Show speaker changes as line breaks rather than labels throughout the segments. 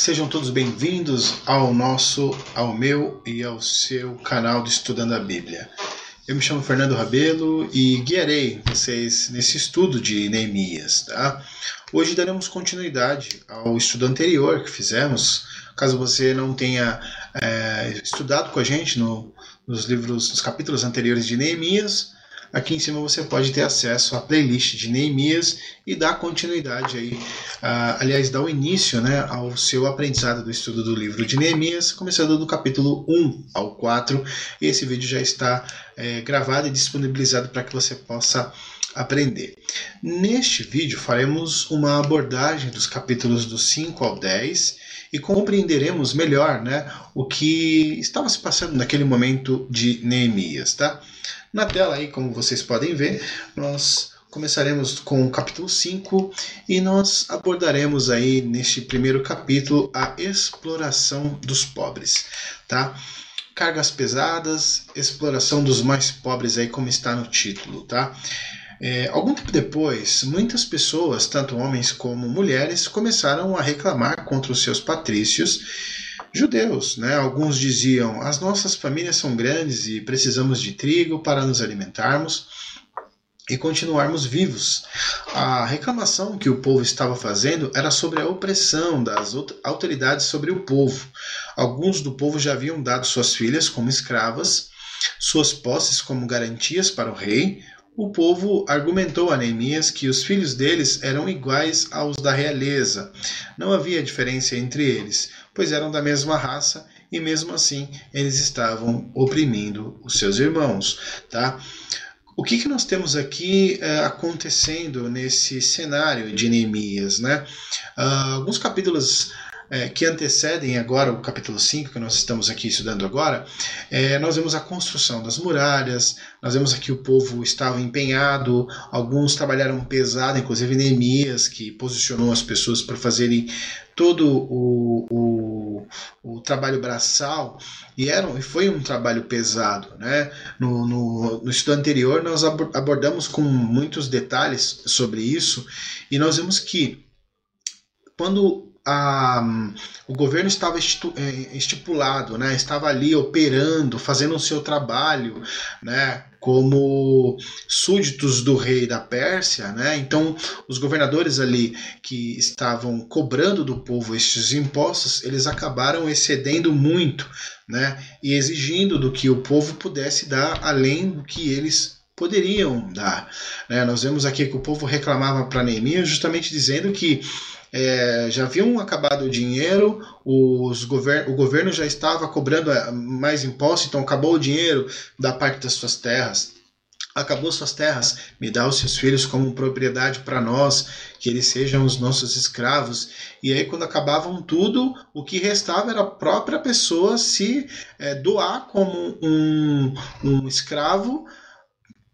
Sejam todos bem-vindos ao nosso, ao meu e ao seu canal do Estudando a Bíblia. Eu me chamo Fernando Rabelo e guiarei vocês nesse estudo de Neemias. Tá? Hoje daremos continuidade ao estudo anterior que fizemos. Caso você não tenha é, estudado com a gente no, nos livros, nos capítulos anteriores de Neemias, Aqui em cima você pode ter acesso à playlist de Neemias e dar continuidade aí, uh, aliás, dar o início né, ao seu aprendizado do estudo do livro de Neemias, começando do capítulo 1 ao 4. Esse vídeo já está é, gravado e disponibilizado para que você possa aprender. Neste vídeo faremos uma abordagem dos capítulos do 5 ao 10 e compreenderemos melhor né, o que estava se passando naquele momento de Neemias. Tá? Na tela aí, como vocês podem ver, nós começaremos com o capítulo 5 e nós abordaremos aí neste primeiro capítulo a exploração dos pobres, tá? Cargas pesadas, exploração dos mais pobres aí como está no título, tá? É, algum tempo depois, muitas pessoas, tanto homens como mulheres, começaram a reclamar contra os seus patrícios judeus. Né? Alguns diziam: as nossas famílias são grandes e precisamos de trigo para nos alimentarmos e continuarmos vivos. A reclamação que o povo estava fazendo era sobre a opressão das autoridades sobre o povo. Alguns do povo já haviam dado suas filhas como escravas, suas posses como garantias para o rei. O povo argumentou a Neemias que os filhos deles eram iguais aos da realeza. Não havia diferença entre eles pois eram da mesma raça e mesmo assim eles estavam oprimindo os seus irmãos, tá? O que, que nós temos aqui é, acontecendo nesse cenário de Neemias, né? Uh, alguns capítulos é, que antecedem agora o capítulo 5, que nós estamos aqui estudando agora, é, nós vemos a construção das muralhas, nós vemos aqui o povo estava empenhado, alguns trabalharam pesado, inclusive Neemias, que posicionou as pessoas para fazerem todo o, o, o, trabalho braçal e era, foi um trabalho pesado. Né? No, no, no estudo anterior, nós abordamos com muitos detalhes sobre isso e nós vemos que quando a, o governo estava é, estipulado, né, estava ali operando, fazendo o seu trabalho, né, como súditos do rei da Pérsia, né? Então, os governadores ali que estavam cobrando do povo estes impostos, eles acabaram excedendo muito, né? E exigindo do que o povo pudesse dar além do que eles poderiam dar. Né? Nós vemos aqui que o povo reclamava para Neemias justamente dizendo que é, já haviam acabado o dinheiro, os govern o governo já estava cobrando é, mais impostos, então acabou o dinheiro da parte das suas terras. Acabou suas terras, me dá os seus filhos como propriedade para nós, que eles sejam os nossos escravos. E aí, quando acabavam tudo, o que restava era a própria pessoa se é, doar como um, um escravo,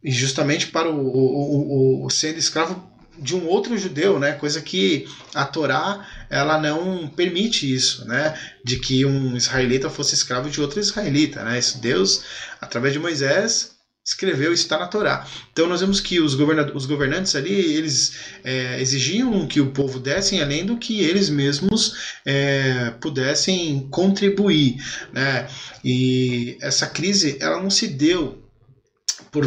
e justamente para o, o, o, o sendo escravo de um outro judeu, né? Coisa que a Torá ela não permite isso, né? De que um israelita fosse escravo de outro israelita, né? Isso Deus, através de Moisés, escreveu está na Torá. Então nós vemos que os, os governantes ali eles é, exigiam que o povo dessem além do que eles mesmos é, pudessem contribuir, né? E essa crise ela não se deu por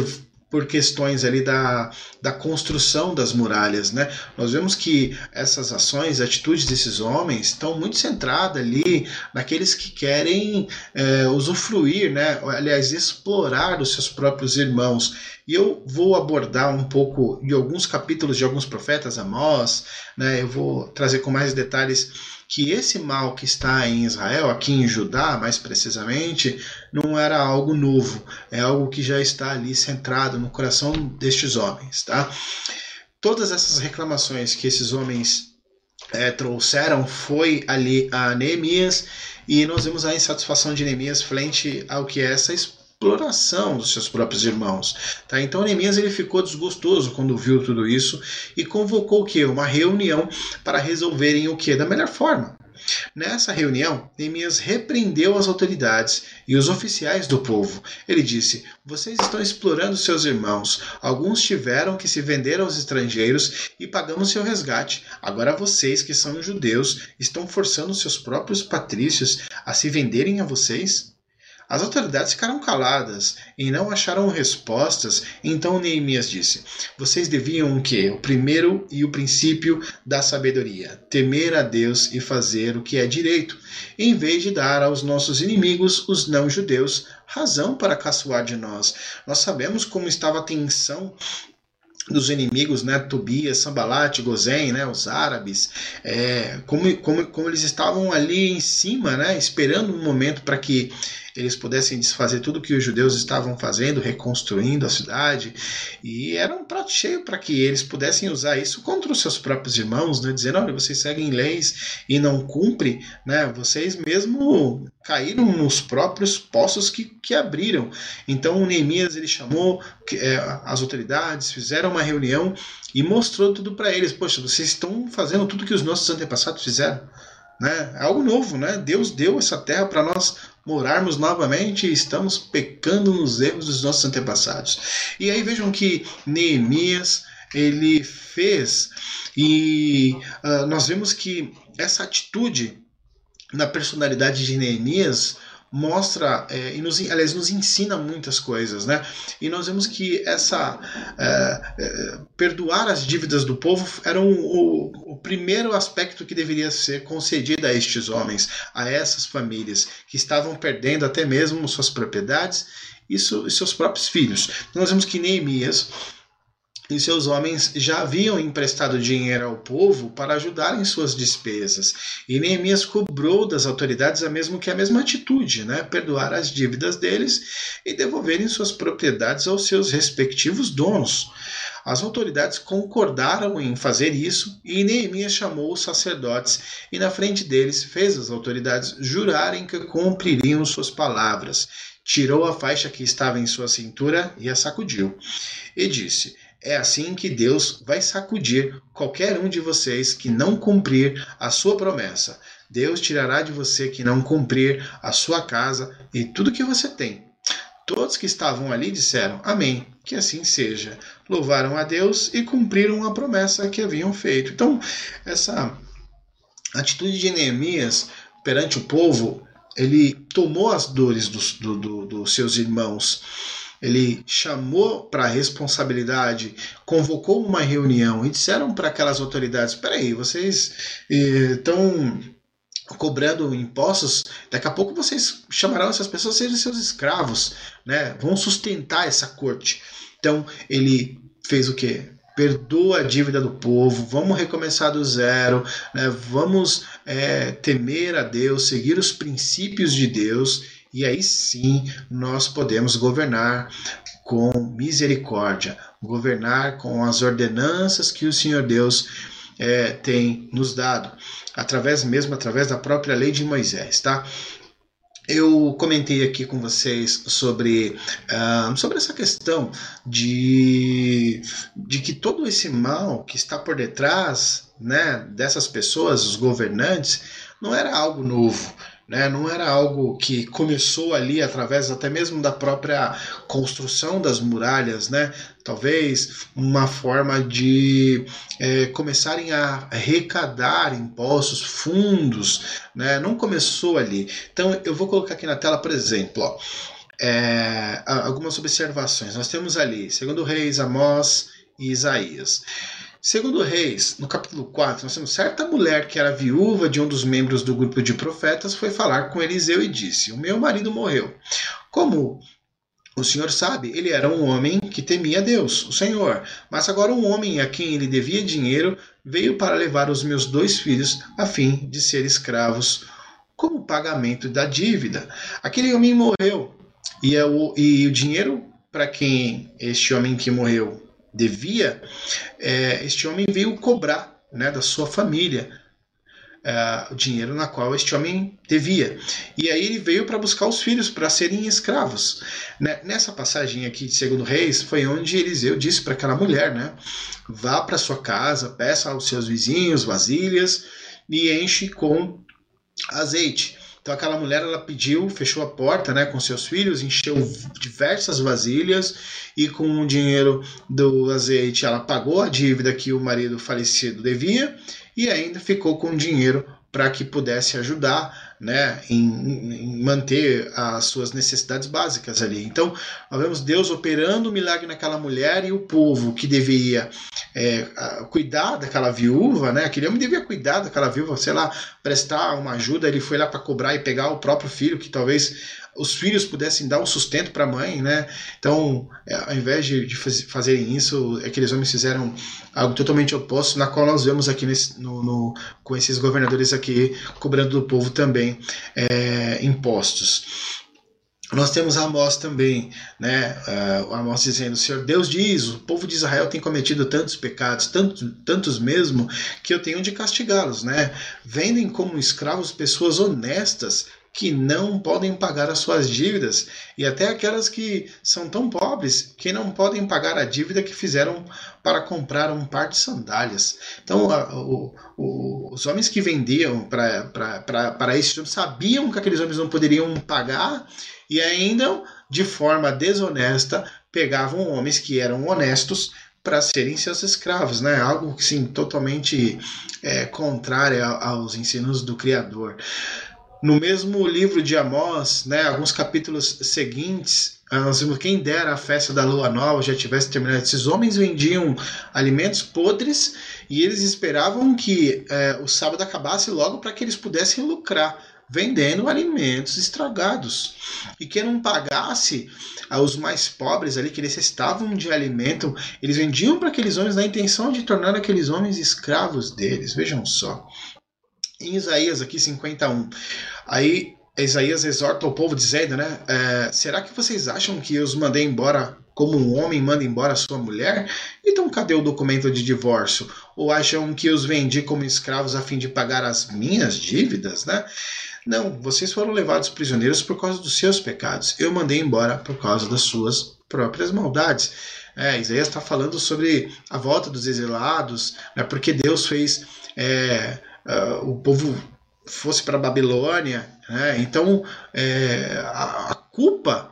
por questões ali da, da construção das muralhas, né? Nós vemos que essas ações, atitudes desses homens estão muito centradas ali naqueles que querem é, usufruir, né? Aliás, explorar os seus próprios irmãos. E eu vou abordar um pouco de alguns capítulos de alguns profetas, Amós, né? Eu vou trazer com mais detalhes que esse mal que está em Israel, aqui em Judá mais precisamente, não era algo novo, é algo que já está ali centrado no coração destes homens, tá? Todas essas reclamações que esses homens é, trouxeram foi ali a Neemias e nós vemos a insatisfação de Neemias frente ao que é essa exploração dos seus próprios irmãos. Tá? Então Neemias ele ficou desgostoso quando viu tudo isso e convocou o que? Uma reunião para resolverem o que? Da melhor forma. Nessa reunião, Neemias repreendeu as autoridades e os oficiais do povo. Ele disse: Vocês estão explorando seus irmãos. Alguns tiveram que se vender aos estrangeiros e pagamos seu resgate. Agora vocês, que são judeus, estão forçando seus próprios patrícios a se venderem a vocês? As autoridades ficaram caladas e não acharam respostas. Então Neemias disse: Vocês deviam o quê? O primeiro e o princípio da sabedoria: temer a Deus e fazer o que é direito, em vez de dar aos nossos inimigos, os não-judeus, razão para caçoar de nós. Nós sabemos como estava a tensão dos inimigos, né, Tobias, Sambalat, Gozen, né, os árabes, é, como, como, como eles estavam ali em cima, né, esperando um momento para que eles pudessem desfazer tudo que os judeus estavam fazendo, reconstruindo a cidade, e era um prato cheio para que eles pudessem usar isso contra os seus próprios irmãos, né, dizendo, olha, vocês seguem leis e não cumprem, né, vocês mesmo caíram nos próprios poços que, que abriram. Então o Neemias ele chamou é, as autoridades, fizeram uma reunião e mostrou tudo para eles. Poxa, vocês estão fazendo tudo que os nossos antepassados fizeram. Né? É algo novo, né? Deus deu essa terra para nós morarmos novamente estamos pecando nos erros dos nossos antepassados. E aí vejam que Neemias ele fez e uh, nós vemos que essa atitude na personalidade de Neemias mostra é, e nos, aliás, nos ensina muitas coisas, né? E nós vemos que essa é, é, perdoar as dívidas do povo era um, o, o, primeiro aspecto que deveria ser concedido a estes homens, a essas famílias que estavam perdendo até mesmo suas propriedades e, e seus próprios filhos. Nós vemos que Neemias e seus homens já haviam emprestado dinheiro ao povo para ajudar em suas despesas. E Neemias cobrou das autoridades a mesmo que a mesma atitude, né? perdoar as dívidas deles e devolverem suas propriedades aos seus respectivos donos. As autoridades concordaram em fazer isso e Neemias chamou os sacerdotes e na frente deles fez as autoridades jurarem que cumpririam suas palavras. Tirou a faixa que estava em sua cintura e a sacudiu. E disse: é assim que Deus vai sacudir qualquer um de vocês que não cumprir a sua promessa. Deus tirará de você que não cumprir a sua casa e tudo que você tem. Todos que estavam ali disseram Amém, que assim seja. Louvaram a Deus e cumpriram a promessa que haviam feito. Então, essa atitude de Neemias perante o povo, ele tomou as dores dos, do, do, dos seus irmãos ele chamou para a responsabilidade, convocou uma reunião e disseram para aquelas autoridades: peraí, vocês estão eh, cobrando impostos, daqui a pouco vocês chamarão essas pessoas serem seus escravos, né? vão sustentar essa corte. Então ele fez o que? Perdoa a dívida do povo, vamos recomeçar do zero, né? vamos é, temer a Deus, seguir os princípios de Deus e aí sim nós podemos governar com misericórdia, governar com as ordenanças que o Senhor Deus é, tem nos dado, através mesmo através da própria lei de Moisés, tá? Eu comentei aqui com vocês sobre, uh, sobre essa questão de, de que todo esse mal que está por detrás né, dessas pessoas, os governantes, não era algo novo. Né? Não era algo que começou ali através até mesmo da própria construção das muralhas, né? talvez uma forma de é, começarem a arrecadar impostos, fundos, né? não começou ali. Então eu vou colocar aqui na tela, por exemplo, ó, é, algumas observações. Nós temos ali, segundo Reis, Amós e Isaías. Segundo Reis, no capítulo 4, nós temos certa mulher que era viúva de um dos membros do grupo de profetas foi falar com Eliseu e disse: O meu marido morreu. Como o senhor sabe, ele era um homem que temia Deus, o Senhor. Mas agora um homem a quem ele devia dinheiro veio para levar os meus dois filhos a fim de ser escravos como pagamento da dívida. Aquele homem morreu e, é o, e o dinheiro para quem este homem que morreu devia, é, este homem veio cobrar né, da sua família uh, o dinheiro na qual este homem devia. E aí ele veio para buscar os filhos para serem escravos. Né? Nessa passagem aqui de Segundo Reis foi onde Eliseu disse para aquela mulher, né? Vá para sua casa, peça aos seus vizinhos vasilhas e enche com azeite. Então aquela mulher ela pediu, fechou a porta, né, com seus filhos, encheu diversas vasilhas e com o dinheiro do azeite ela pagou a dívida que o marido falecido devia e ainda ficou com dinheiro para que pudesse ajudar né, em, em, manter as suas necessidades básicas ali. Então, nós vemos Deus operando o milagre naquela mulher e o povo que deveria é, cuidar daquela viúva, né, aquele homem devia cuidar daquela viúva, sei lá, prestar uma ajuda, ele foi lá para cobrar e pegar o próprio filho, que talvez os filhos pudessem dar um sustento para a mãe, né? Então, é, ao invés de, de fazerem isso, aqueles homens fizeram algo totalmente oposto, na qual nós vemos aqui nesse, no, no, com esses governadores aqui cobrando do povo também é, impostos. Nós temos Amós também, né? Uh, Amós dizendo: Senhor Deus diz, o povo de Israel tem cometido tantos pecados, tantos, tantos mesmo, que eu tenho de castigá-los, né? Vendem como escravos pessoas honestas que não podem pagar as suas dívidas e até aquelas que são tão pobres que não podem pagar a dívida que fizeram para comprar um par de sandálias. Então, a, o, o, os homens que vendiam para esses homens sabiam que aqueles homens não poderiam pagar e ainda, de forma desonesta, pegavam homens que eram honestos para serem seus escravos, né? Algo sim totalmente é, contrário aos ensinos do Criador. No mesmo livro de Amós, né, alguns capítulos seguintes, nós vimos quem dera a festa da lua nova já tivesse terminado. Esses homens vendiam alimentos podres e eles esperavam que é, o sábado acabasse logo para que eles pudessem lucrar vendendo alimentos estragados. E quem não pagasse aos mais pobres ali que necessitavam de alimento, eles vendiam para aqueles homens na intenção de tornar aqueles homens escravos deles. Vejam só em Isaías aqui 51. Aí Isaías exorta o povo dizendo, né? É, será que vocês acham que eu os mandei embora como um homem manda embora sua mulher? Então cadê o documento de divórcio? Ou acham que os vendi como escravos a fim de pagar as minhas dívidas, né? Não, vocês foram levados prisioneiros por causa dos seus pecados. Eu mandei embora por causa das suas próprias maldades. É, Isaías está falando sobre a volta dos exilados, né, porque Deus fez é, uh, o povo fosse para a Babilônia. Né? Então, é, a, a culpa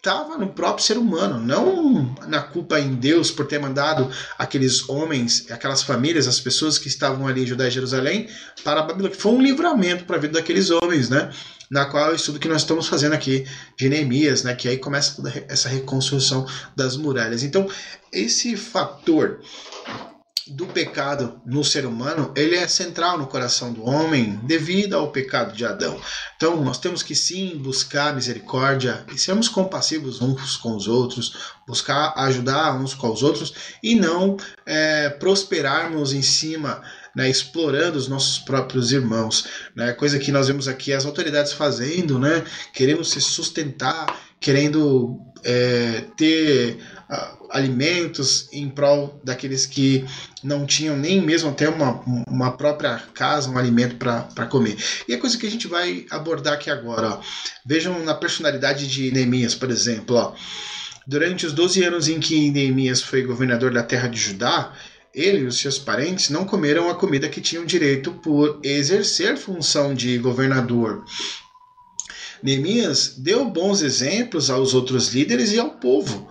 estava no próprio ser humano, não na culpa em Deus por ter mandado aqueles homens, aquelas famílias, as pessoas que estavam ali em Judá e Jerusalém para a Babilônia. Foi um livramento para a vida daqueles homens, né? Na qual é o estudo que nós estamos fazendo aqui de Neemias, né? Que aí começa toda essa reconstrução das muralhas. Então, esse fator do pecado no ser humano, ele é central no coração do homem devido ao pecado de Adão. Então, nós temos que sim buscar misericórdia e sermos compassivos uns com os outros, buscar ajudar uns com os outros e não é, prosperarmos em cima né, explorando os nossos próprios irmãos, né, coisa que nós vemos aqui as autoridades fazendo, né, querendo se sustentar, querendo é, ter alimentos em prol daqueles que não tinham nem mesmo até uma, uma própria casa, um alimento para comer. E a coisa que a gente vai abordar aqui agora, ó. vejam na personalidade de Neemias, por exemplo. Ó. Durante os 12 anos em que Neemias foi governador da terra de Judá, ele e os seus parentes não comeram a comida que tinham direito por exercer função de governador. Neemias deu bons exemplos aos outros líderes e ao povo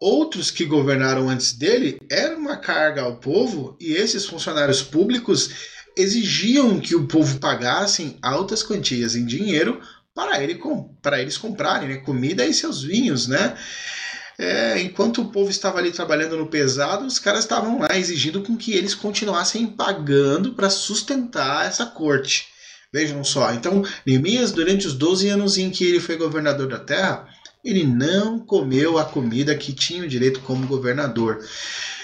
outros que governaram antes dele era uma carga ao povo e esses funcionários públicos exigiam que o povo pagassem altas quantias em dinheiro para, ele, para eles comprarem né, comida e seus vinhos, né? É, enquanto o povo estava ali trabalhando no pesado, os caras estavam lá exigindo com que eles continuassem pagando para sustentar essa corte. Vejam só, então Neemias, durante os 12 anos em que ele foi governador da terra, ele não comeu a comida que tinha o direito como governador.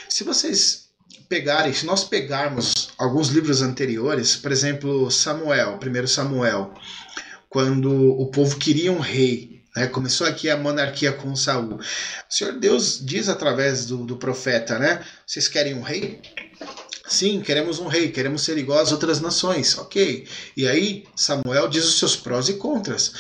Se vocês pegarem, se nós pegarmos alguns livros anteriores, por exemplo, Samuel, primeiro Samuel, quando o povo queria um rei, né, começou aqui a monarquia com Saul. O Senhor Deus diz através do, do profeta, né? Vocês querem um rei? Sim, queremos um rei, queremos ser igual às outras nações, ok. E aí Samuel diz os seus prós e contras.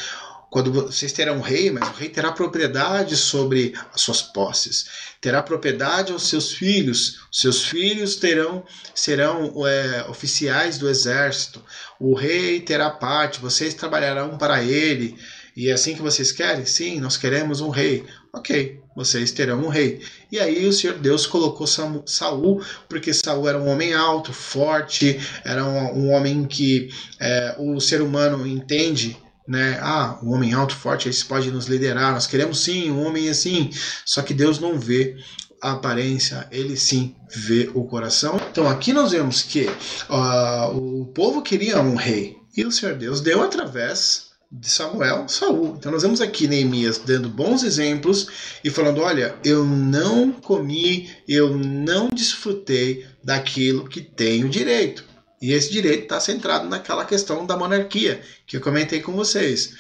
Quando vocês terão um rei, mas o rei terá propriedade sobre as suas posses, terá propriedade aos seus filhos, seus filhos terão serão é, oficiais do exército, o rei terá parte, vocês trabalharão para ele. E é assim que vocês querem? Sim, nós queremos um rei. Ok, vocês terão um rei. E aí o Senhor Deus colocou Saul, porque Saul era um homem alto, forte, era um, homem que é, o ser humano entende né? Ah, um homem alto, forte, esse pode nos liderar. Nós queremos sim um homem assim. Só que Deus não vê a aparência, ele sim vê o coração. Então aqui nós vemos que uh, o povo queria um rei e o Senhor Deus deu através de Samuel, Saul. Então nós vemos aqui Neemias dando bons exemplos e falando: olha, eu não comi, eu não desfrutei daquilo que tenho direito. E esse direito está centrado naquela questão da monarquia que eu comentei com vocês.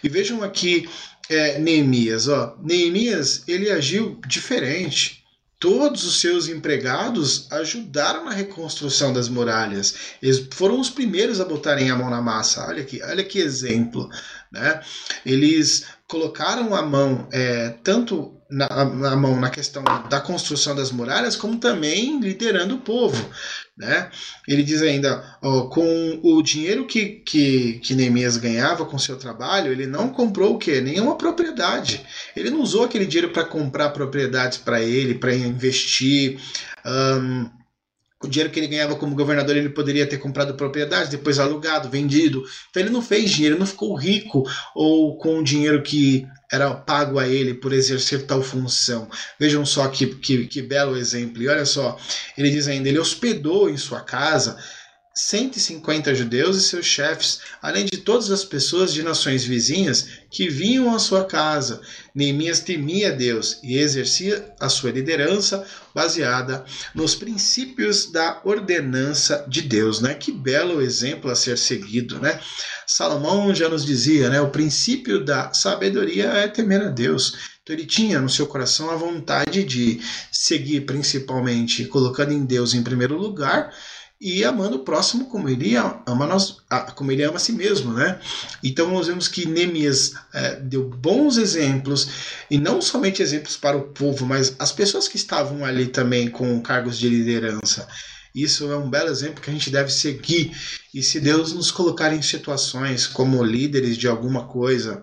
E vejam aqui é, Neemias. Ó. Neemias ele agiu diferente. Todos os seus empregados ajudaram na reconstrução das muralhas. Eles foram os primeiros a botarem a mão na massa. Olha que, olha que exemplo. Né? Eles colocaram a mão é, tanto na, na, mão na questão da construção das muralhas, como também liderando o povo. Né? Ele diz ainda, ó, com o dinheiro que, que, que Neemias ganhava com seu trabalho, ele não comprou o quê? Nenhuma propriedade. Ele não usou aquele dinheiro para comprar propriedades para ele, para investir. Um, o dinheiro que ele ganhava como governador, ele poderia ter comprado propriedades, depois alugado, vendido. Então ele não fez dinheiro, não ficou rico ou com o dinheiro que era pago a ele por exercer tal função. Vejam só que, que, que belo exemplo. E olha só, ele diz ainda: ele hospedou em sua casa 150 judeus e seus chefes, além de todas as pessoas de nações vizinhas que vinham à sua casa. Neemias temia Deus e exercia a sua liderança baseada nos princípios da ordenança de Deus, né? Que belo exemplo a ser seguido, né? Salomão já nos dizia, né? O princípio da sabedoria é temer a Deus. Então ele tinha no seu coração a vontade de seguir principalmente colocando em Deus em primeiro lugar e amando o próximo como ele ama nós, como ele ama a si mesmo, né? Então nós vemos que Neemias é, deu bons exemplos e não somente exemplos para o povo, mas as pessoas que estavam ali também com cargos de liderança. Isso é um belo exemplo que a gente deve seguir. E se Deus nos colocar em situações como líderes de alguma coisa,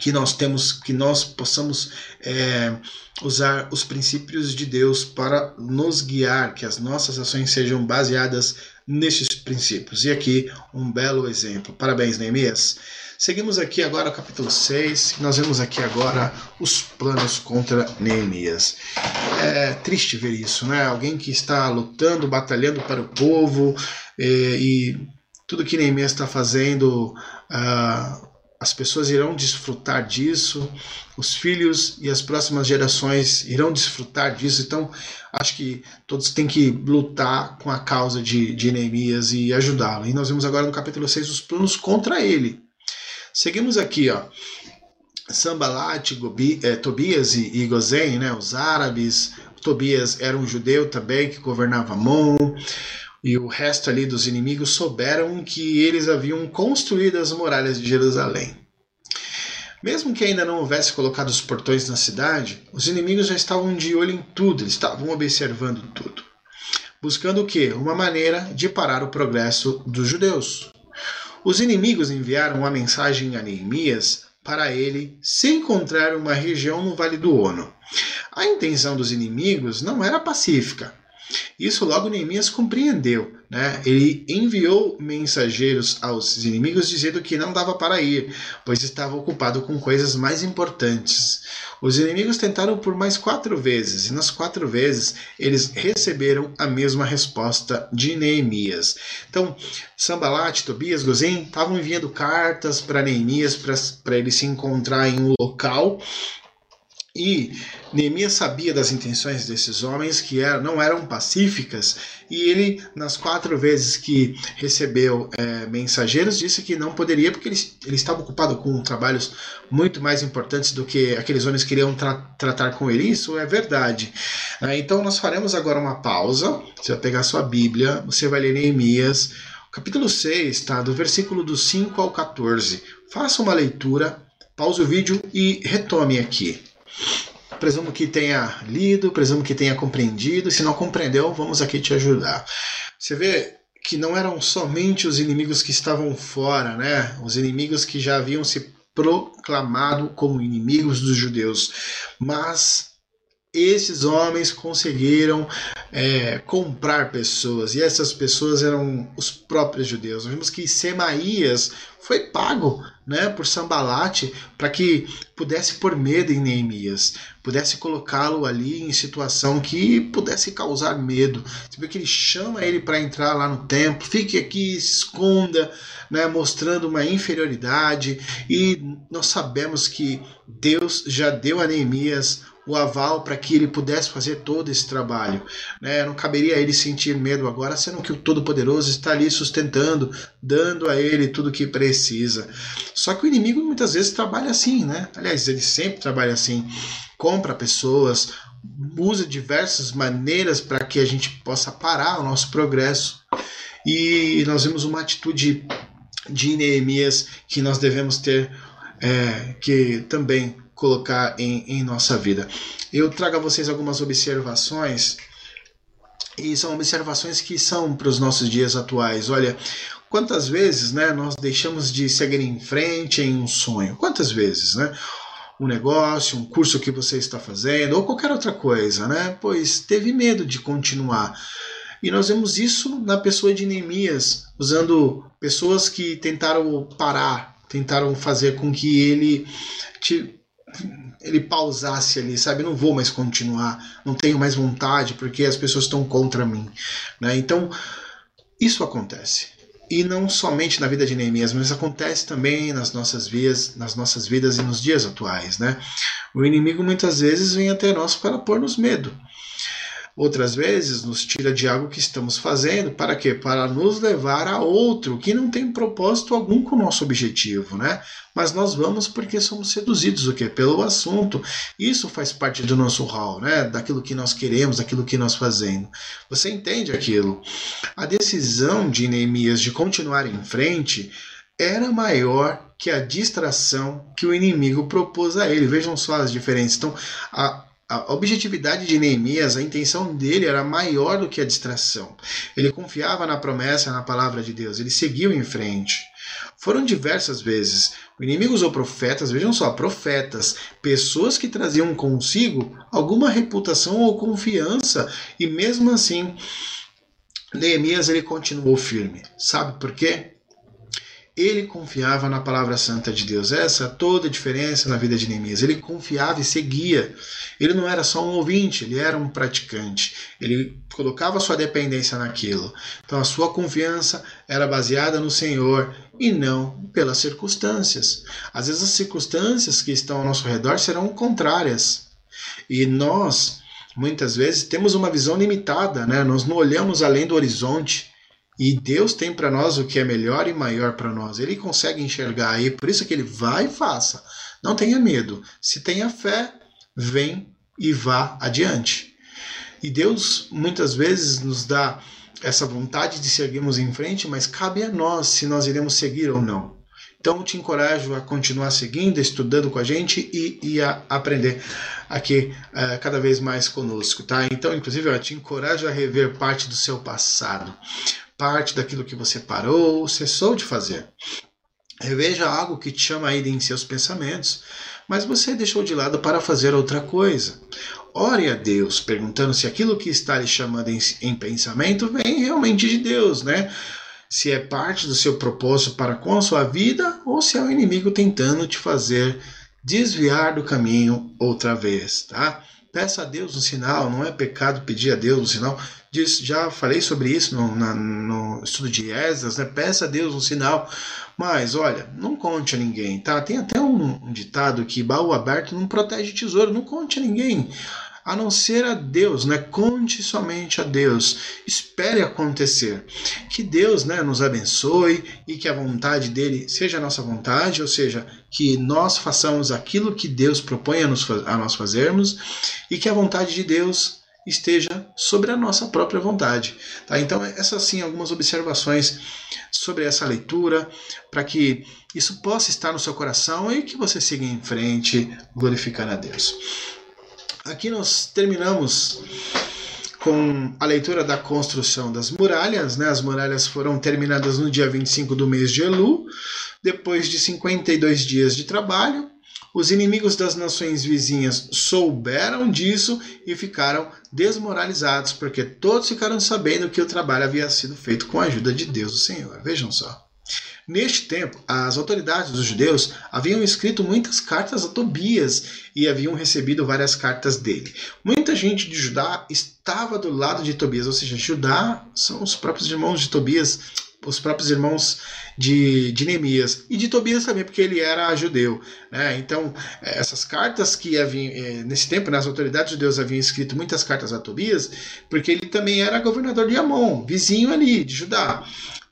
que nós temos, que nós possamos é, usar os princípios de Deus para nos guiar, que as nossas ações sejam baseadas nesses princípios. E aqui um belo exemplo. Parabéns, Neemias. Seguimos aqui agora o capítulo 6. Nós vemos aqui agora os planos contra Neemias. É triste ver isso, né? Alguém que está lutando, batalhando para o povo e, é, e tudo que Neemias está fazendo. Uh, as pessoas irão desfrutar disso, os filhos e as próximas gerações irão desfrutar disso. Então, acho que todos têm que lutar com a causa de, de Neemias e ajudá-lo. E nós vemos agora no capítulo 6 os planos contra ele. Seguimos aqui, ó. Sambalat, Gobi, é, Tobias e, e Gozen, né, os árabes. Tobias era um judeu também que governava Amon e o resto ali dos inimigos souberam que eles haviam construído as muralhas de Jerusalém. Mesmo que ainda não houvesse colocado os portões na cidade, os inimigos já estavam de olho em tudo, eles estavam observando tudo. Buscando o quê? Uma maneira de parar o progresso dos judeus. Os inimigos enviaram uma mensagem a Neemias para ele se encontrar uma região no Vale do Ono. A intenção dos inimigos não era pacífica, isso logo Neemias compreendeu. Né? Ele enviou mensageiros aos inimigos dizendo que não dava para ir, pois estava ocupado com coisas mais importantes. Os inimigos tentaram por mais quatro vezes, e nas quatro vezes eles receberam a mesma resposta de Neemias. Então, Sambalat, Tobias, Gozem estavam enviando cartas para Neemias para ele se encontrar em um local E Neemias sabia das intenções desses homens, que eram, não eram pacíficas, e ele, nas quatro vezes que recebeu é, mensageiros, disse que não poderia, porque ele, ele estava ocupado com trabalhos muito mais importantes do que aqueles homens queriam tra tratar com ele. Isso é verdade. É, então, nós faremos agora uma pausa. Você vai pegar sua Bíblia, você vai ler Neemias, capítulo 6, tá? do versículo do 5 ao 14. Faça uma leitura, pause o vídeo e retome aqui. Presumo que tenha lido, presumo que tenha compreendido. Se não compreendeu, vamos aqui te ajudar. Você vê que não eram somente os inimigos que estavam fora, né? Os inimigos que já haviam se proclamado como inimigos dos judeus, mas esses homens conseguiram é, comprar pessoas, e essas pessoas eram os próprios judeus. Nós vimos que Semaías foi pago né, por Sambalate para que pudesse pôr medo em Neemias, pudesse colocá-lo ali em situação que pudesse causar medo. Você vê que ele chama ele para entrar lá no templo, fique aqui, se esconda, né, mostrando uma inferioridade, e nós sabemos que Deus já deu a Neemias o aval para que ele pudesse fazer todo esse trabalho. Né? Não caberia a ele sentir medo agora, sendo que o Todo-Poderoso está ali sustentando, dando a ele tudo o que precisa. Só que o inimigo muitas vezes trabalha assim, né? Aliás, ele sempre trabalha assim. Compra pessoas, usa diversas maneiras para que a gente possa parar o nosso progresso. E nós vemos uma atitude de Neemias que nós devemos ter, é, que também colocar em, em nossa vida. Eu trago a vocês algumas observações e são observações que são para os nossos dias atuais. Olha, quantas vezes né, nós deixamos de seguir em frente em um sonho? Quantas vezes, né? Um negócio, um curso que você está fazendo ou qualquer outra coisa, né? Pois teve medo de continuar. E nós vemos isso na pessoa de Neemias, usando pessoas que tentaram parar, tentaram fazer com que ele ele pausasse ali, sabe? Não vou mais continuar, não tenho mais vontade porque as pessoas estão contra mim, né? Então, isso acontece. E não somente na vida de Neemias, mas acontece também nas nossas vidas, nas nossas vidas e nos dias atuais, né? O inimigo muitas vezes vem até nós para pôr-nos medo. Outras vezes nos tira de algo que estamos fazendo, para quê? Para nos levar a outro que não tem propósito algum com o nosso objetivo, né? Mas nós vamos porque somos seduzidos o quê? Pelo assunto. Isso faz parte do nosso rol, né? Daquilo que nós queremos, daquilo que nós fazemos. Você entende aquilo? A decisão de Neemias de continuar em frente era maior que a distração que o inimigo propôs a ele. Vejam só as diferenças. Então, a, a objetividade de Neemias, a intenção dele era maior do que a distração. Ele confiava na promessa, na palavra de Deus, ele seguiu em frente. Foram diversas vezes. O inimigo usou profetas, vejam só, profetas, pessoas que traziam consigo alguma reputação ou confiança, e mesmo assim, Neemias ele continuou firme. Sabe por quê? Ele confiava na palavra santa de Deus. Essa é toda a diferença na vida de Neemias. Ele confiava e seguia. Ele não era só um ouvinte, ele era um praticante. Ele colocava sua dependência naquilo. Então a sua confiança era baseada no Senhor e não pelas circunstâncias. Às vezes as circunstâncias que estão ao nosso redor serão contrárias. E nós, muitas vezes, temos uma visão limitada, né? Nós não olhamos além do horizonte. E Deus tem para nós o que é melhor e maior para nós. Ele consegue enxergar aí, por isso que ele vai e faça. Não tenha medo. Se tenha fé, vem e vá adiante. E Deus muitas vezes nos dá essa vontade de seguirmos em frente, mas cabe a nós se nós iremos seguir ou não. Então te encorajo a continuar seguindo, estudando com a gente e, e a aprender aqui uh, cada vez mais conosco, tá? Então, inclusive, eu te encorajo a rever parte do seu passado parte daquilo que você parou, cessou de fazer. Reveja algo que te chama a em seus pensamentos, mas você deixou de lado para fazer outra coisa. Ore a Deus, perguntando se aquilo que está lhe chamando em, em pensamento vem realmente de Deus, né? Se é parte do seu propósito para com a sua vida ou se é o inimigo tentando te fazer desviar do caminho outra vez, tá? Peça a Deus um sinal, não é pecado pedir a Deus um sinal diz, já falei sobre isso no, na, no estudo de Esdras, né? Peça a Deus um sinal, mas olha, não conte a ninguém, tá? Tem até um, ditado que baú aberto não protege tesouro, não conte a ninguém a não ser a Deus, né? Conte somente a Deus. Espere acontecer. Que Deus, né, nos abençoe e que a vontade dele seja a nossa vontade, ou seja, que nós façamos aquilo que Deus propõe a, a nós fazermos e que a vontade de Deus esteja sobre a nossa própria vontade. Tá? Então, essas sim algumas observações sobre essa leitura, para que isso possa estar no seu coração e que você siga em frente glorificando a Deus. Aqui nós terminamos com a leitura da construção das muralhas. Né? As muralhas foram terminadas no dia 25 do mês de Elu, depois de 52 dias de trabalho. Os inimigos das nações vizinhas souberam disso e ficaram desmoralizados, porque todos ficaram sabendo que o trabalho havia sido feito com a ajuda de Deus, o Senhor. Vejam só. Neste tempo, as autoridades dos judeus haviam escrito muitas cartas a Tobias e haviam recebido várias cartas dele. Muita gente de Judá estava do lado de Tobias, ou seja, Judá são os próprios irmãos de Tobias, os próprios irmãos de, de Neemias e de Tobias também, porque ele era judeu. Né? Então, essas cartas que haviam, eh, nesse tempo, né, autoridades judeus haviam escrito muitas cartas a Tobias, porque ele também era governador de Amon, vizinho ali, de Judá.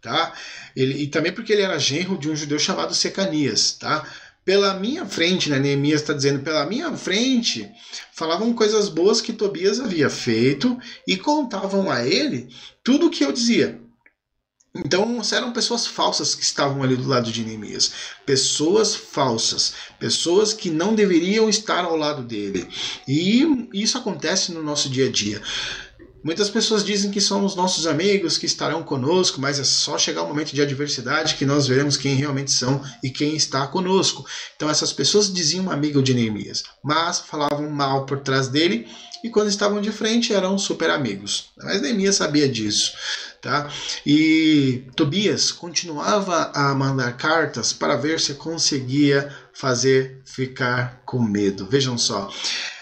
Tá? Ele, e também porque ele era genro de um judeu chamado Secanias, tá? Pela minha frente, né, Neemias está dizendo, pela minha frente, falavam coisas boas que Tobias havia feito e contavam a ele tudo o que eu dizia. Então eram pessoas falsas que estavam ali do lado de Neemias. Pessoas falsas. Pessoas que não deveriam estar ao lado dele. E isso acontece no nosso dia a dia. Muitas pessoas dizem que são os nossos amigos que estarão conosco, mas é só chegar o momento de adversidade que nós veremos quem realmente são e quem está conosco. Então essas pessoas diziam amigo de Neemias, mas falavam mal por trás dele e quando estavam de frente eram super amigos. Mas Neemias sabia disso. Tá? E Tobias continuava a mandar cartas para ver se conseguia fazer ficar com medo. Vejam só,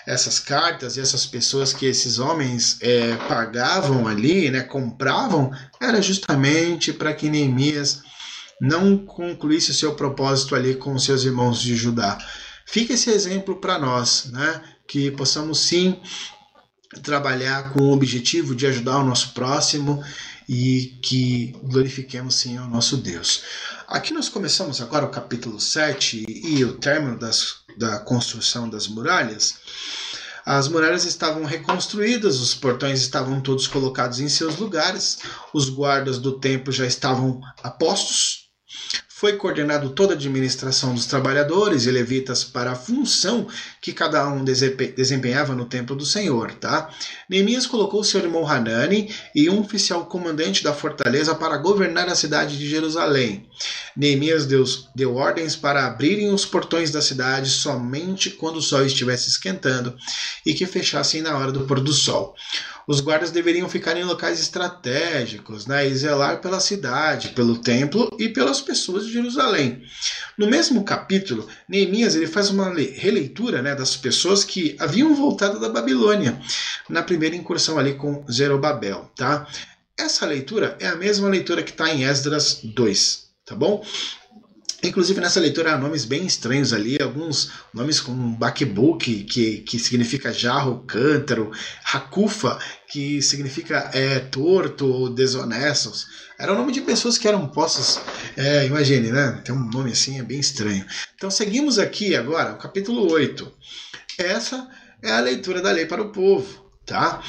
essas cartas e essas pessoas que esses homens é, pagavam ali, né, compravam, era justamente para que Neemias não concluísse o seu propósito ali com seus irmãos de Judá. Fica esse exemplo para nós, né, que possamos sim trabalhar com o objetivo de ajudar o nosso próximo e que glorifiquemos o nosso Deus. Aqui nós começamos agora o capítulo 7 e o término das, da construção das muralhas. As muralhas estavam reconstruídas, os portões estavam todos colocados em seus lugares, os guardas do templo já estavam a postos, foi coordenado toda a administração dos trabalhadores e levitas para a função que cada um desempenhava no templo do Senhor, tá? Neemias colocou seu irmão Hanani e um oficial comandante da fortaleza para governar a cidade de Jerusalém. Neemias deu, deu ordens para abrirem os portões da cidade somente quando o sol estivesse esquentando e que fechassem na hora do pôr do sol. Os guardas deveriam ficar em locais estratégicos né, e zelar pela cidade, pelo templo e pelas pessoas de Jerusalém. No mesmo capítulo, Neemias ele faz uma releitura né, das pessoas que haviam voltado da Babilônia na primeira incursão ali com Zerobabel. Tá? Essa leitura é a mesma leitura que está em Esdras 2, tá bom? Inclusive nessa leitura há nomes bem estranhos ali, alguns nomes como Bakbuk, que, que significa jarro, cântaro, Hakufa, que significa é, torto ou desonesto. Era o nome de pessoas que eram postas. É, imagine, né? Tem um nome assim, é bem estranho. Então seguimos aqui agora, o capítulo 8. Essa é a leitura da lei para o povo, tá?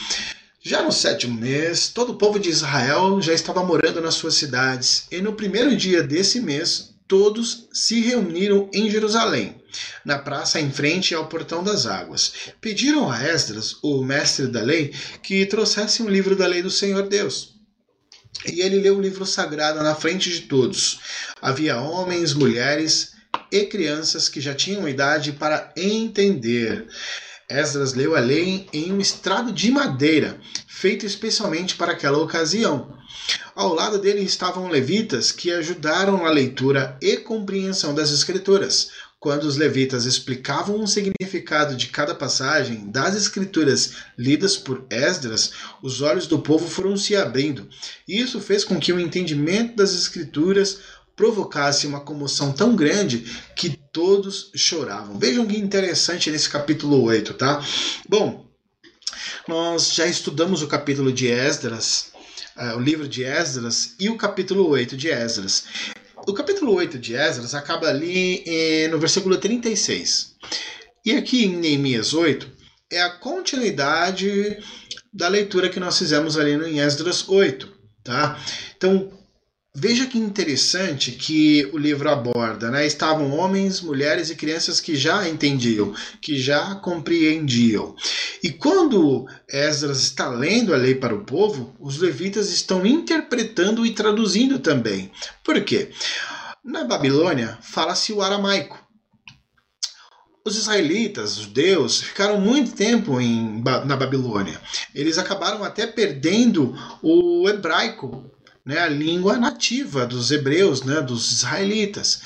Já no sétimo mês, todo o povo de Israel já estava morando nas suas cidades, e no primeiro dia desse mês, todos se reuniram em Jerusalém, na praça em frente ao Portão das Águas. Pediram a Esdras, o mestre da lei, que trouxesse um livro da lei do Senhor Deus. E ele leu o livro sagrado na frente de todos. Havia homens, mulheres e crianças que já tinham idade para entender. Esdras leu a lei em um estrado de madeira, feito especialmente para aquela ocasião. Ao lado dele estavam levitas que ajudaram na leitura e compreensão das Escrituras. Quando os levitas explicavam o significado de cada passagem das Escrituras lidas por Esdras, os olhos do povo foram se abrindo. Isso fez com que o entendimento das Escrituras provocasse uma comoção tão grande que todos choravam. Vejam que interessante nesse capítulo 8, tá? Bom, nós já estudamos o capítulo de Esdras, uh, o livro de Esdras e o capítulo 8 de Esdras. O capítulo 8 de Esdras acaba ali eh, no versículo 36. E aqui em Neemias 8 é a continuidade da leitura que nós fizemos ali no Esdras 8, tá? Então, Veja que interessante que o livro aborda, né? Estavam homens, mulheres e crianças que já entendiam, que já compreendiam. E quando Esdras está lendo a lei para o povo, os levitas estão interpretando e traduzindo também. Por quê? Na Babilônia fala-se o aramaico. Os israelitas, os judeus, ficaram muito tempo em, na Babilônia. Eles acabaram até perdendo o hebraico né, a língua nativa dos hebreus, né, dos israelitas.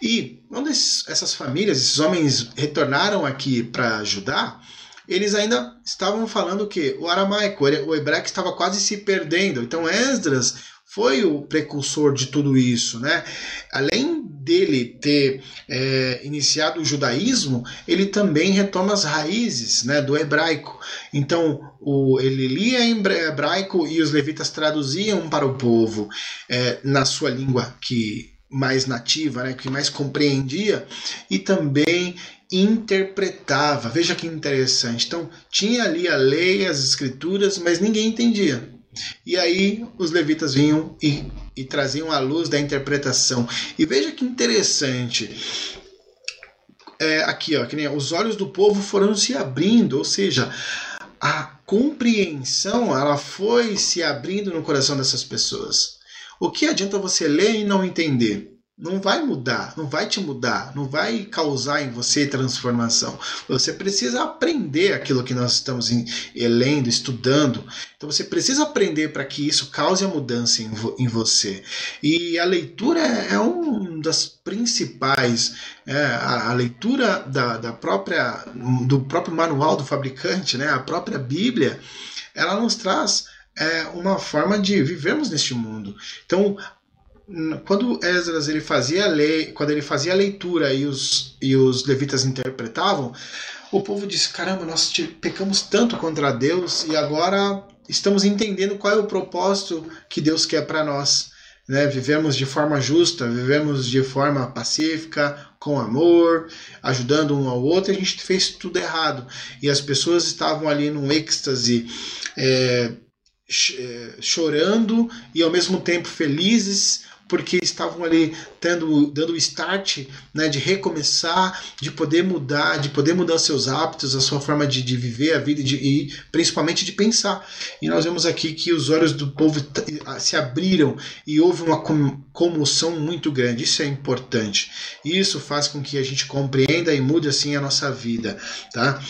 E quando esses, essas famílias, esses homens retornaram aqui para ajudar, eles ainda estavam falando que? O aramaico, o hebraico estava quase se perdendo. Então Esdras foi o precursor de tudo isso, né? Além dele ter é, iniciado o judaísmo, ele também retoma as raízes, né, do hebraico. Então, o, ele lia em hebraico e os levitas traduziam para o povo é, na sua língua que mais nativa, né, que mais compreendia, e também interpretava. Veja que interessante. Então, tinha ali a lei, as escrituras, mas ninguém entendia. E aí os levitas vinham e, e traziam a luz da interpretação. E veja que interessante. É, aqui, ó, que nem os olhos do povo foram se abrindo, ou seja, a compreensão ela foi se abrindo no coração dessas pessoas. O que adianta você ler e não entender? Não vai mudar, não vai te mudar, não vai causar em você transformação. Você precisa aprender aquilo que nós estamos em, lendo, estudando. Então você precisa aprender para que isso cause a mudança em, em você. E a leitura é, é uma das principais, é, a, a, leitura da, da própria, do próprio manual do fabricante, né, a própria Bíblia, ela nos traz é, uma forma de vivermos neste mundo. Então, quando Esdras ele fazia a lei, quando ele fazia a leitura e os, e os levitas interpretavam, o povo disse: caramba, nós pecamos tanto contra Deus e agora estamos entendendo qual é o propósito que Deus quer para nós. Né? Vivemos de forma justa, vivemos de forma pacífica, com amor, ajudando um ao outro, a gente fez tudo errado. E as pessoas estavam ali num êxtase. É, chorando e ao mesmo tempo felizes porque estavam ali tendo, dando o start né, de recomeçar, de poder mudar, de poder mudar seus hábitos, a sua forma de, de viver a vida de, e principalmente de pensar. E nós vemos aqui que os olhos do povo se abriram e houve uma comoção muito grande. Isso é importante. Isso faz com que a gente compreenda e mude assim a nossa vida. Tá?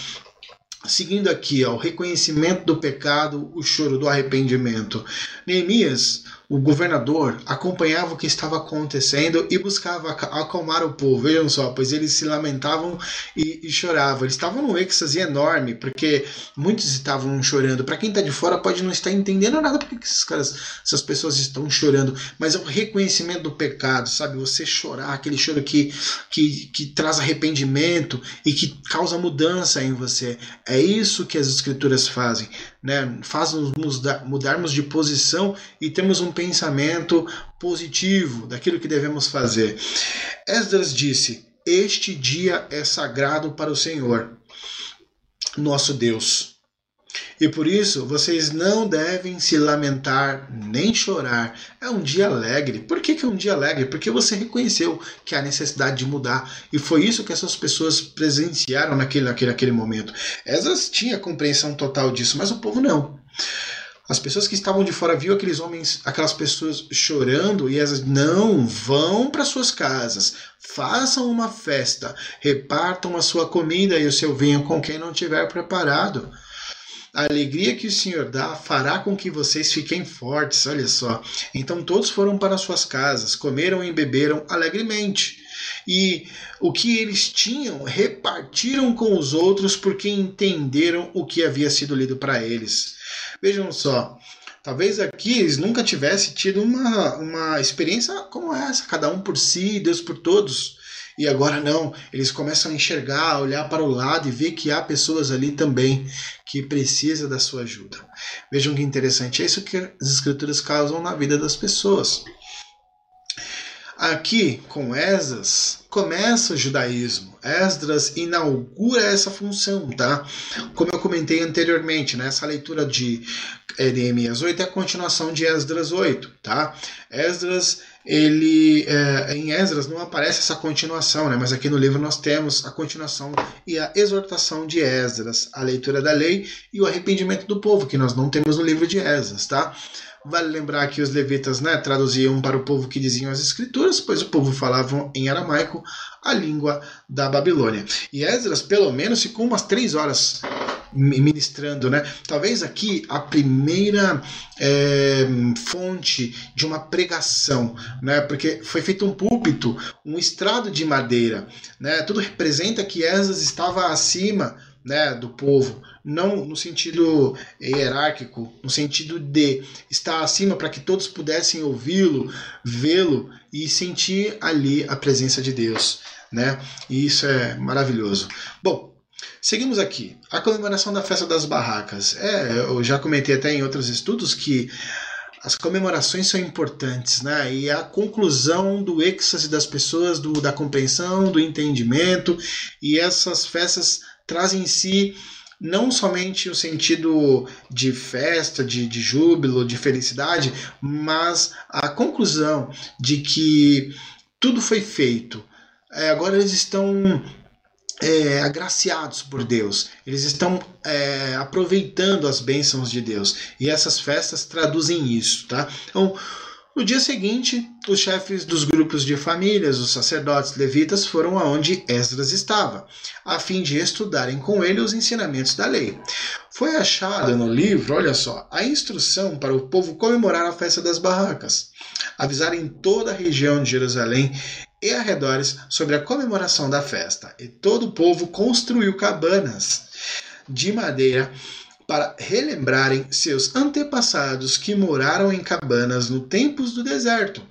Seguindo aqui, ó, o reconhecimento do pecado, o choro do arrependimento. Neemias o governador acompanhava o que estava acontecendo e buscava acalmar o povo. Vejam só, pois eles se lamentavam e, e choravam. Eles estavam num êxtase enorme, porque muitos estavam chorando. Para quem está de fora pode não estar entendendo nada porque esses caras, essas pessoas estão chorando, mas é o reconhecimento do pecado, sabe? Você chorar, aquele choro que, que, que traz arrependimento e que causa mudança em você. É isso que as escrituras fazem, né? Faz-nos mudarmos de posição e temos um pensamento positivo daquilo que devemos fazer. Esdras disse: Este dia é sagrado para o Senhor, nosso Deus. E por isso vocês não devem se lamentar nem chorar. É um dia alegre. Por que, que é um dia alegre? Porque você reconheceu que há necessidade de mudar. E foi isso que essas pessoas presenciaram naquele, naquele, naquele momento. Esdras tinha compreensão total disso, mas o povo não. As pessoas que estavam de fora viam aqueles homens, aquelas pessoas chorando e elas não vão para suas casas, façam uma festa, repartam a sua comida e o seu vinho com quem não tiver preparado. A alegria que o Senhor dá fará com que vocês fiquem fortes, olha só. Então todos foram para suas casas, comeram e beberam alegremente. E o que eles tinham repartiram com os outros porque entenderam o que havia sido lido para eles. Vejam só, Talvez aqui eles nunca tivessem tido uma, uma experiência como essa, cada um por si, Deus por todos. E agora não, eles começam a enxergar, a olhar para o lado e ver que há pessoas ali também que precisam da sua ajuda. Vejam que interessante, é isso que as escrituras causam na vida das pessoas. Aqui, com Esdras, começa o judaísmo. Esdras inaugura essa função, tá? Como eu comentei anteriormente, né? leitura de Neemias 8 é a continuação de Esdras 8, tá? Esdras, ele, é, em Esdras não aparece essa continuação, né? Mas aqui no livro nós temos a continuação e a exortação de Esdras, a leitura da lei e o arrependimento do povo, que nós não temos no livro de Esdras, tá? Vale lembrar que os levitas né, traduziam para o povo que diziam as escrituras, pois o povo falava em aramaico, a língua da Babilônia. E Esdras, pelo menos, ficou umas três horas ministrando, né? Talvez aqui a primeira é, fonte de uma pregação, né? Porque foi feito um púlpito, um estrado de madeira, né? Tudo representa que Esdras estava acima né, do povo, não no sentido hierárquico, no sentido de estar acima para que todos pudessem ouvi-lo, vê-lo e sentir ali a presença de Deus, né? E isso é maravilhoso. Bom, seguimos aqui. A comemoração da festa das barracas. É, eu já comentei até em outros estudos que as comemorações são importantes, né? E a conclusão do êxtase das pessoas, do, da compreensão, do entendimento, e essas festas trazem em si não somente o sentido de festa, de, de júbilo, de felicidade, mas a conclusão de que tudo foi feito. É, agora eles estão é, agraciados por Deus, eles estão é, aproveitando as bênçãos de Deus e essas festas traduzem isso, tá? Então, no dia seguinte, os chefes dos grupos de famílias, os sacerdotes levitas, foram aonde Esdras estava, a fim de estudarem com ele os ensinamentos da lei. Foi achada no livro, olha só, a instrução para o povo comemorar a festa das barracas, avisar em toda a região de Jerusalém e arredores sobre a comemoração da festa. E todo o povo construiu cabanas de madeira para relembrarem seus antepassados que moraram em cabanas no tempos do deserto.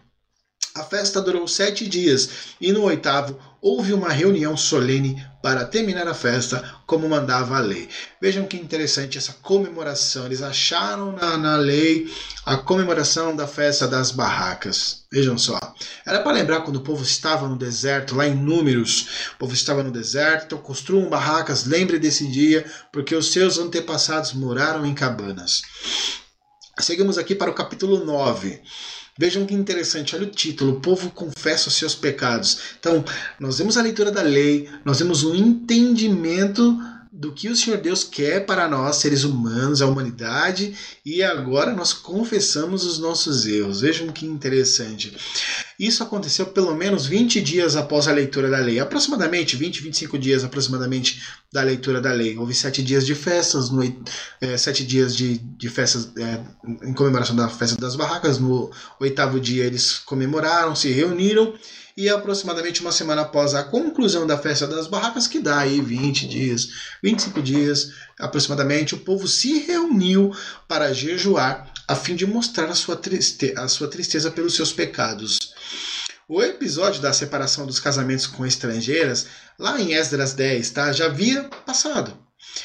A festa durou sete dias e no oitavo houve uma reunião solene para terminar a festa como mandava a lei. Vejam que interessante essa comemoração. Eles acharam na, na lei a comemoração da festa das barracas. Vejam só. Era para lembrar quando o povo estava no deserto, lá em Números. O povo estava no deserto, construam barracas. Lembre desse dia, porque os seus antepassados moraram em cabanas. Seguimos aqui para o capítulo 9. Vejam que interessante, olha o título: O povo confessa os seus pecados. Então, nós vemos a leitura da lei, nós vemos um entendimento do que o Senhor Deus quer para nós, seres humanos, a humanidade, e agora nós confessamos os nossos erros. Vejam que interessante. Isso aconteceu pelo menos 20 dias após a leitura da lei, aproximadamente 20, 25 dias aproximadamente da leitura da lei. Houve sete dias de festas, no, é, sete dias de, de festas é, em comemoração da festa das barracas. No oitavo dia eles comemoraram, se reuniram e aproximadamente uma semana após a conclusão da festa das barracas, que dá aí 20 dias, 25 dias aproximadamente, o povo se reuniu para jejuar a fim de mostrar a sua, triste a sua tristeza pelos seus pecados. O episódio da separação dos casamentos com estrangeiras, lá em Esdras 10, tá, já havia passado.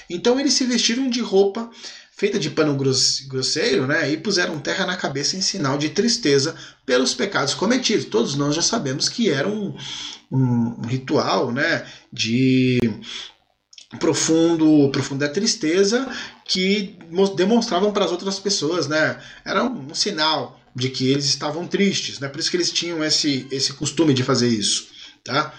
Então eles se vestiram de roupa feita de pano grosseiro, né, e puseram terra na cabeça em sinal de tristeza pelos pecados cometidos. Todos nós já sabemos que era um, um, ritual, né, de profundo profunda tristeza que demonstravam para as outras pessoas, né? Era um, um sinal de que eles estavam tristes, né? Por isso que eles tinham esse esse costume de fazer isso, tá?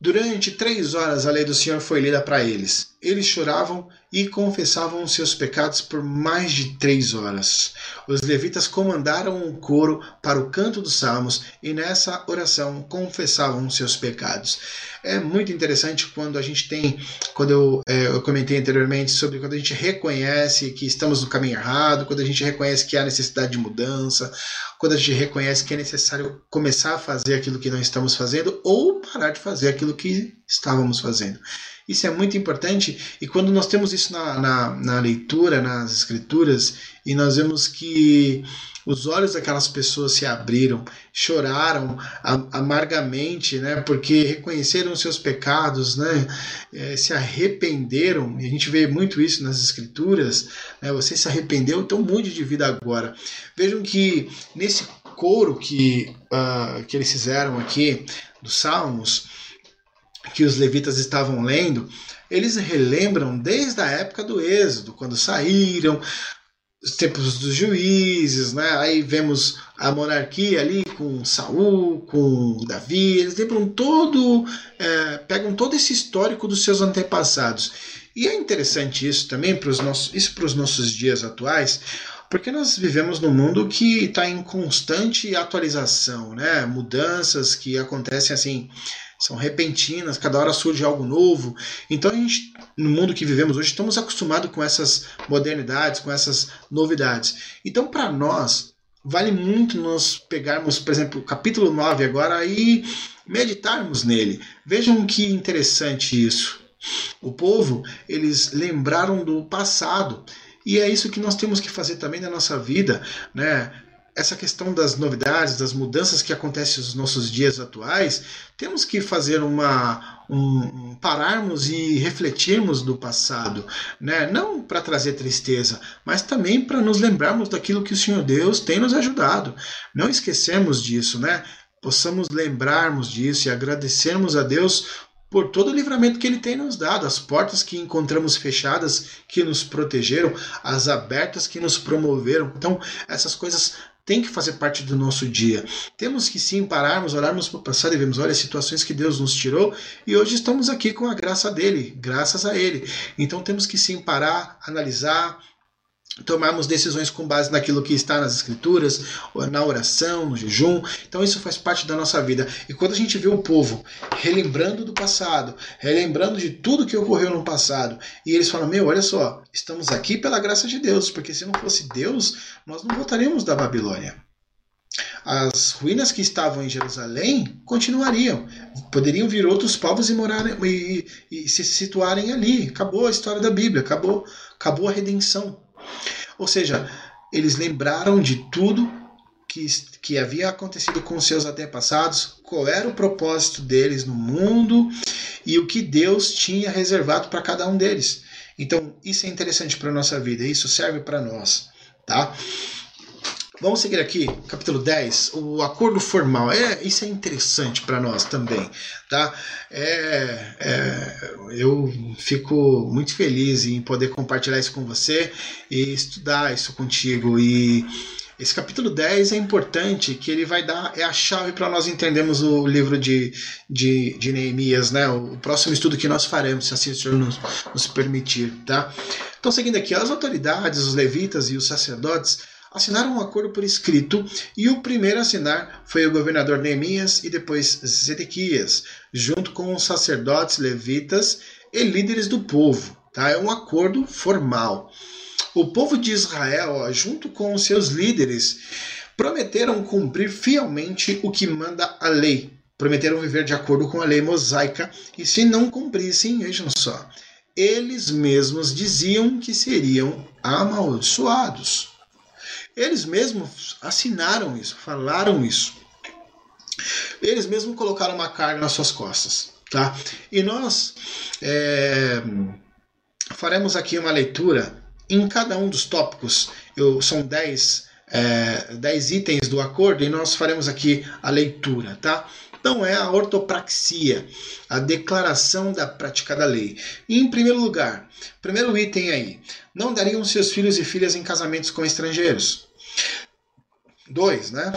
Durante três horas a lei do Senhor foi lida para eles. Eles choravam e confessavam os seus pecados por mais de três horas. Os levitas comandaram um coro para o canto dos salmos e nessa oração confessavam os seus pecados. É muito interessante quando a gente tem, quando eu, é, eu comentei anteriormente sobre quando a gente reconhece que estamos no caminho errado, quando a gente reconhece que há necessidade de mudança, quando a gente reconhece que é necessário começar a fazer aquilo que não estamos fazendo ou parar de fazer aquilo que estávamos fazendo. Isso é muito importante e quando nós temos isso na, na, na leitura, nas escrituras, e nós vemos que os olhos daquelas pessoas se abriram, choraram amargamente, né, porque reconheceram seus pecados, né, é, se arrependeram, e a gente vê muito isso nas escrituras, né, você se arrependeu, então mude de vida agora. Vejam que nesse coro que, uh, que eles fizeram aqui, dos Salmos, que os levitas estavam lendo, eles relembram desde a época do Êxodo, quando saíram, os tempos dos juízes, né? Aí vemos a monarquia ali com Saul, com Davi, eles lembram todo, é, pegam todo esse histórico dos seus antepassados. E é interessante isso também para os nossos, isso para os nossos dias atuais, porque nós vivemos num mundo que está em constante atualização, né? Mudanças que acontecem assim são repentinas, cada hora surge algo novo. Então a gente, no mundo que vivemos hoje, estamos acostumados com essas modernidades, com essas novidades. Então para nós vale muito nós pegarmos, por exemplo, o capítulo 9 agora e meditarmos nele. Vejam que interessante isso. O povo, eles lembraram do passado. E é isso que nós temos que fazer também na nossa vida, né? Essa questão das novidades, das mudanças que acontecem nos nossos dias atuais, temos que fazer uma um, pararmos e refletirmos do passado, né? Não para trazer tristeza, mas também para nos lembrarmos daquilo que o Senhor Deus tem nos ajudado. Não esquecemos disso, né? Possamos lembrarmos disso e agradecermos a Deus por todo o livramento que ele tem nos dado, as portas que encontramos fechadas que nos protegeram, as abertas que nos promoveram. Então, essas coisas tem que fazer parte do nosso dia. Temos que sim pararmos, olharmos para o passado e vermos, olha, situações que Deus nos tirou e hoje estamos aqui com a graça dele, graças a ele. Então temos que sim parar, analisar, tomarmos decisões com base naquilo que está nas escrituras, na oração, no jejum. Então isso faz parte da nossa vida. E quando a gente vê o povo relembrando do passado, relembrando de tudo que ocorreu no passado, e eles falam: "Meu, olha só, estamos aqui pela graça de Deus, porque se não fosse Deus, nós não voltaríamos da Babilônia." As ruínas que estavam em Jerusalém continuariam. Poderiam vir outros povos e morar e, e, e se situarem ali. Acabou a história da Bíblia, acabou, acabou a redenção. Ou seja, eles lembraram de tudo que, que havia acontecido com seus antepassados, qual era o propósito deles no mundo e o que Deus tinha reservado para cada um deles. Então, isso é interessante para a nossa vida, isso serve para nós, tá? Vamos seguir aqui, capítulo 10, o acordo formal. É, isso é interessante para nós também, tá? É, é, eu fico muito feliz em poder compartilhar isso com você e estudar isso contigo. E esse capítulo 10 é importante, que ele vai dar, é a chave para nós entendermos o livro de, de, de, Neemias, né? O próximo estudo que nós faremos, se assim o Senhor nos, nos permitir, tá? Então, seguindo aqui, as autoridades, os levitas e os sacerdotes assinaram um acordo por escrito e o primeiro a assinar foi o governador Neemias e depois Zedequias, junto com os sacerdotes levitas e líderes do povo. Tá? É um acordo formal. O povo de Israel, junto com os seus líderes, prometeram cumprir fielmente o que manda a lei. Prometeram viver de acordo com a lei mosaica e, se não cumprissem, vejam só, eles mesmos diziam que seriam amaldiçoados. Eles mesmos assinaram isso, falaram isso. Eles mesmos colocaram uma carga nas suas costas. Tá? E nós é, faremos aqui uma leitura em cada um dos tópicos. Eu, são 10 é, dez itens do acordo e nós faremos aqui a leitura. Tá? Então é a ortopraxia, a declaração da prática da lei. E em primeiro lugar, primeiro item aí, não dariam seus filhos e filhas em casamentos com estrangeiros. Dois, né?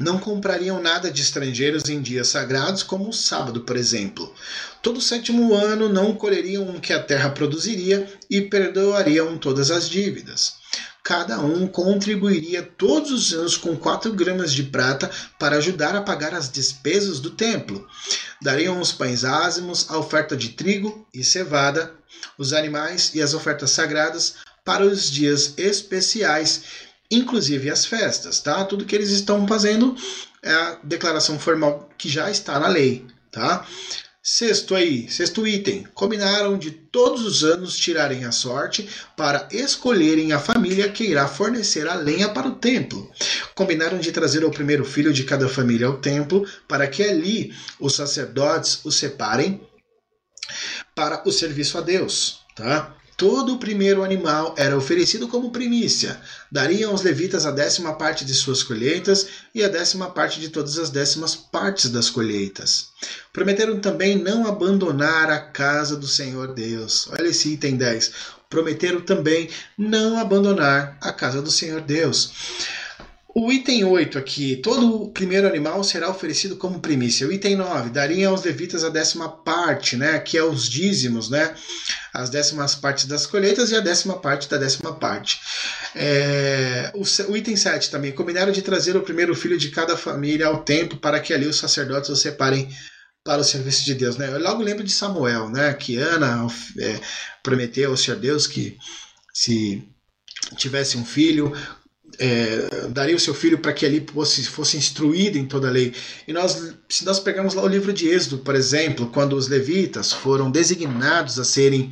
Não comprariam nada de estrangeiros em dias sagrados, como o sábado, por exemplo. Todo sétimo ano não colheriam o que a terra produziria e perdoariam todas as dívidas. Cada um contribuiria todos os anos com 4 gramas de prata para ajudar a pagar as despesas do templo. Dariam os pães ázimos, a oferta de trigo e cevada, os animais e as ofertas sagradas para os dias especiais inclusive as festas, tá? Tudo que eles estão fazendo é a declaração formal que já está na lei, tá? Sexto aí, sexto item, combinaram de todos os anos tirarem a sorte para escolherem a família que irá fornecer a lenha para o templo. Combinaram de trazer o primeiro filho de cada família ao templo para que ali os sacerdotes o separem para o serviço a Deus, tá? Todo o primeiro animal era oferecido como primícia. Dariam aos levitas a décima parte de suas colheitas e a décima parte de todas as décimas partes das colheitas. Prometeram também não abandonar a casa do Senhor Deus. Olha esse item 10. Prometeram também não abandonar a casa do Senhor Deus. O item 8 aqui, todo o primeiro animal será oferecido como primícia. O item 9, daria aos levitas a décima parte, né, que é os dízimos, né, as décimas partes das colheitas e a décima parte da décima parte. É, o, o, item 7 também, combinaram de trazer o primeiro filho de cada família ao templo para que ali os sacerdotes o separem para o serviço de Deus. Né? Eu logo lembro de Samuel, né, que Ana é, prometeu ao Senhor Deus que se tivesse um filho, é, daria o seu filho para que ali fosse, fosse instruído em toda a lei. E nós, se nós pegarmos lá o livro de Êxodo, por exemplo, quando os levitas foram designados a serem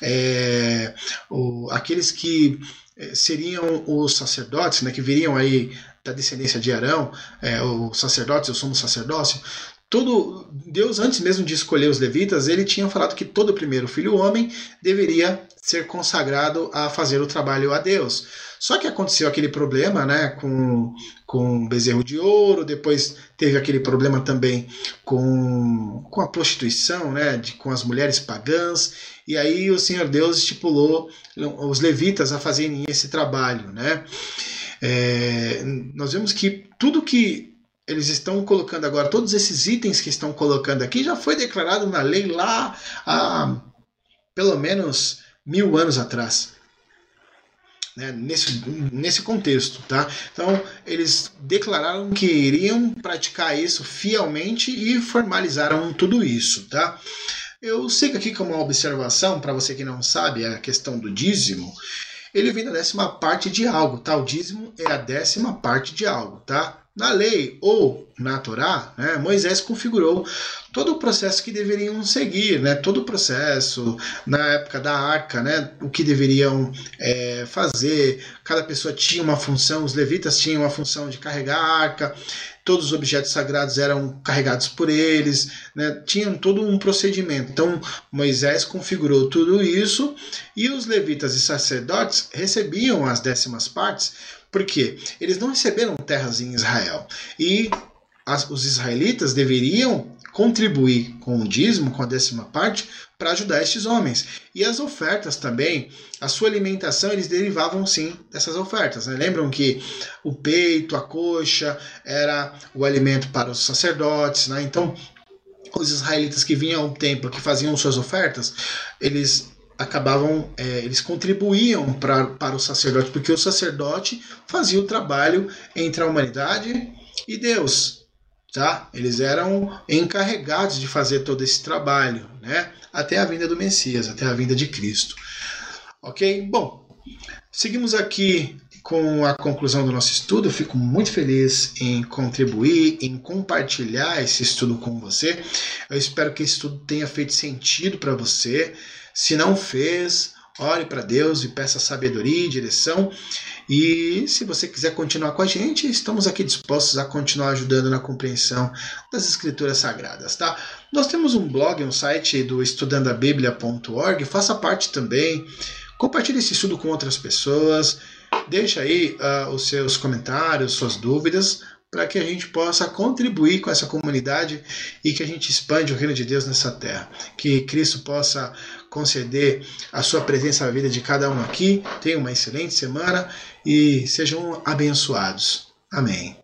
é, o, aqueles que é, seriam os sacerdotes, né, que viriam aí da descendência de Arão, é, sacerdotes, eu somos sacerdócio, Deus antes mesmo de escolher os levitas, ele tinha falado que todo primeiro filho homem deveria ser consagrado a fazer o trabalho a Deus. Só que aconteceu aquele problema, né, com com bezerro de ouro, depois teve aquele problema também com, com a prostituição, né, de, com as mulheres pagãs, e aí o Senhor Deus estipulou os levitas a fazerem esse trabalho, né. É, nós vemos que tudo que eles estão colocando agora, todos esses itens que estão colocando aqui, já foi declarado na lei lá há pelo menos mil anos atrás. Né, nesse, nesse contexto, tá? Então eles declararam que iriam praticar isso fielmente e formalizaram tudo isso, tá? Eu que aqui como uma observação para você que não sabe a questão do dízimo, ele vem da décima parte de algo, tá? O dízimo é a décima parte de algo, tá? Na lei ou na Torá, né, Moisés configurou todo o processo que deveriam seguir, né, todo o processo na época da arca, né, o que deveriam é, fazer. Cada pessoa tinha uma função, os levitas tinham a função de carregar a arca, todos os objetos sagrados eram carregados por eles, né, tinham todo um procedimento. Então Moisés configurou tudo isso e os levitas e sacerdotes recebiam as décimas partes por quê? Eles não receberam terras em Israel. E as, os israelitas deveriam contribuir com o dízimo, com a décima parte, para ajudar estes homens. E as ofertas também, a sua alimentação, eles derivavam sim dessas ofertas. Né? Lembram que o peito, a coxa, era o alimento para os sacerdotes. Né? Então, os israelitas que vinham ao templo, que faziam suas ofertas, eles acabavam, é, eles contribuíam pra, para o sacerdote, porque o sacerdote fazia o trabalho entre a humanidade e Deus. Tá? Eles eram encarregados de fazer todo esse trabalho, né? até a vinda do Messias, até a vinda de Cristo. Ok? Bom, seguimos aqui com a conclusão do nosso estudo. Eu fico muito feliz em contribuir, em compartilhar esse estudo com você. Eu espero que esse estudo tenha feito sentido para você. Se não fez, ore para Deus e peça sabedoria e direção. E se você quiser continuar com a gente, estamos aqui dispostos a continuar ajudando na compreensão das escrituras sagradas, tá? Nós temos um blog, um site do estudandabiblia.org, faça parte também. Compartilhe esse estudo com outras pessoas. Deixa aí uh, os seus comentários, suas dúvidas para que a gente possa contribuir com essa comunidade e que a gente expande o reino de Deus nessa terra. Que Cristo possa conceder a sua presença na vida de cada um aqui. Tenha uma excelente semana e sejam abençoados. Amém.